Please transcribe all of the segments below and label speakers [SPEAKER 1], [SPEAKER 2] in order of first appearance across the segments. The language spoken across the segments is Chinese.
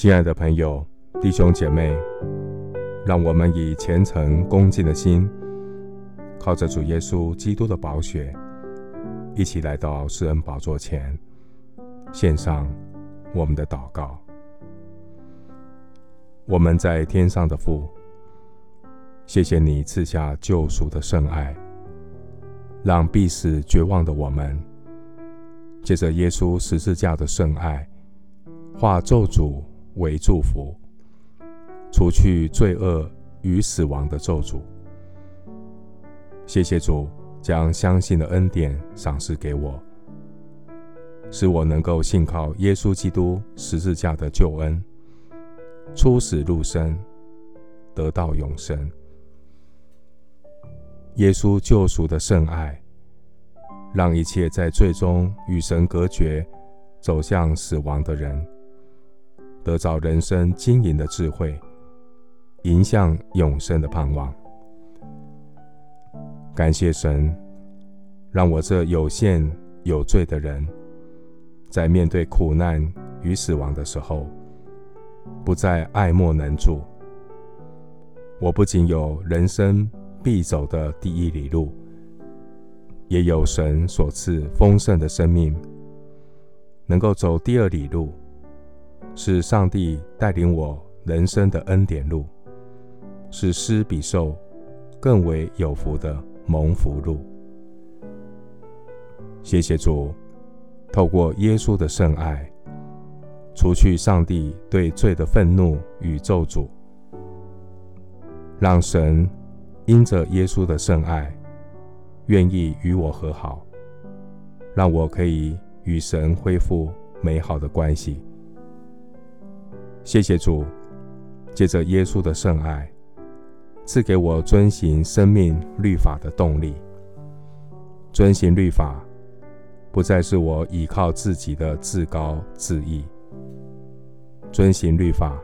[SPEAKER 1] 亲爱的朋友、弟兄姐妹，让我们以虔诚恭敬的心，靠着主耶稣基督的宝血，一起来到施恩宝座前，献上我们的祷告。我们在天上的父，谢谢你赐下救赎的圣爱，让必死绝望的我们，借着耶稣十字架的圣爱，化咒诅。为祝福，除去罪恶与死亡的咒诅。谢谢主将相信的恩典赏赐给我，使我能够信靠耶稣基督十字架的救恩，出死入生，得到永生。耶稣救赎的圣爱，让一切在罪中与神隔绝、走向死亡的人。得着人生经营的智慧，迎向永生的盼望。感谢神，让我这有限有罪的人，在面对苦难与死亡的时候，不再爱莫能助。我不仅有人生必走的第一里路，也有神所赐丰盛的生命，能够走第二里路。是上帝带领我人生的恩典路，是施比受更为有福的蒙福路。谢谢主，透过耶稣的圣爱，除去上帝对罪的愤怒与咒诅，让神因着耶稣的圣爱，愿意与我和好，让我可以与神恢复美好的关系。谢谢主，借着耶稣的圣爱，赐给我遵行生命律法的动力。遵行律法，不再是我依靠自己的自高自义。遵行律法，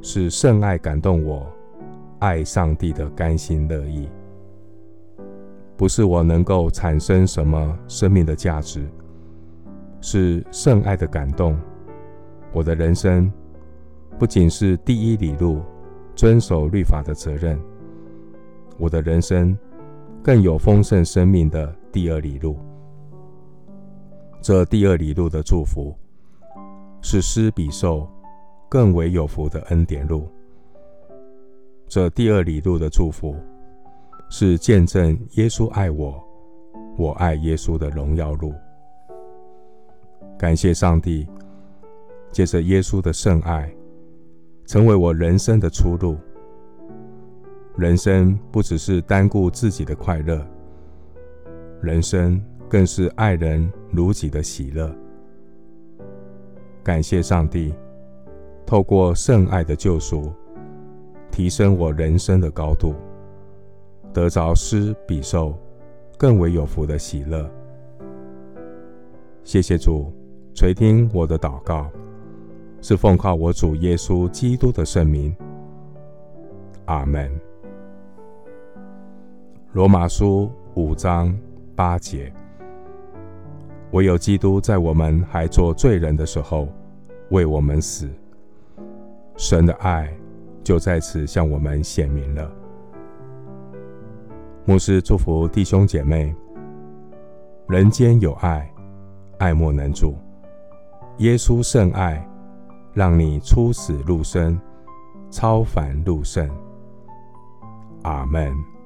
[SPEAKER 1] 是圣爱感动我，爱上帝的甘心乐意。不是我能够产生什么生命的价值，是圣爱的感动，我的人生。不仅是第一里路遵守律法的责任，我的人生更有丰盛生命的第二里路。这第二里路的祝福，是施比受更为有福的恩典路。这第二里路的祝福，是见证耶稣爱我，我爱耶稣的荣耀路。感谢上帝，借着耶稣的圣爱。成为我人生的出路。人生不只是单顾自己的快乐，人生更是爱人如己的喜乐。感谢上帝，透过圣爱的救赎，提升我人生的高度，得着施比受更为有福的喜乐。谢谢主垂听我的祷告。是奉靠我主耶稣基督的圣名，阿门。罗马书五章八节：唯有基督在我们还做罪人的时候为我们死，神的爱就在此向我们显明了。牧师祝福弟兄姐妹：人间有爱，爱莫能助。耶稣圣爱。让你出死入生，超凡入圣。阿门。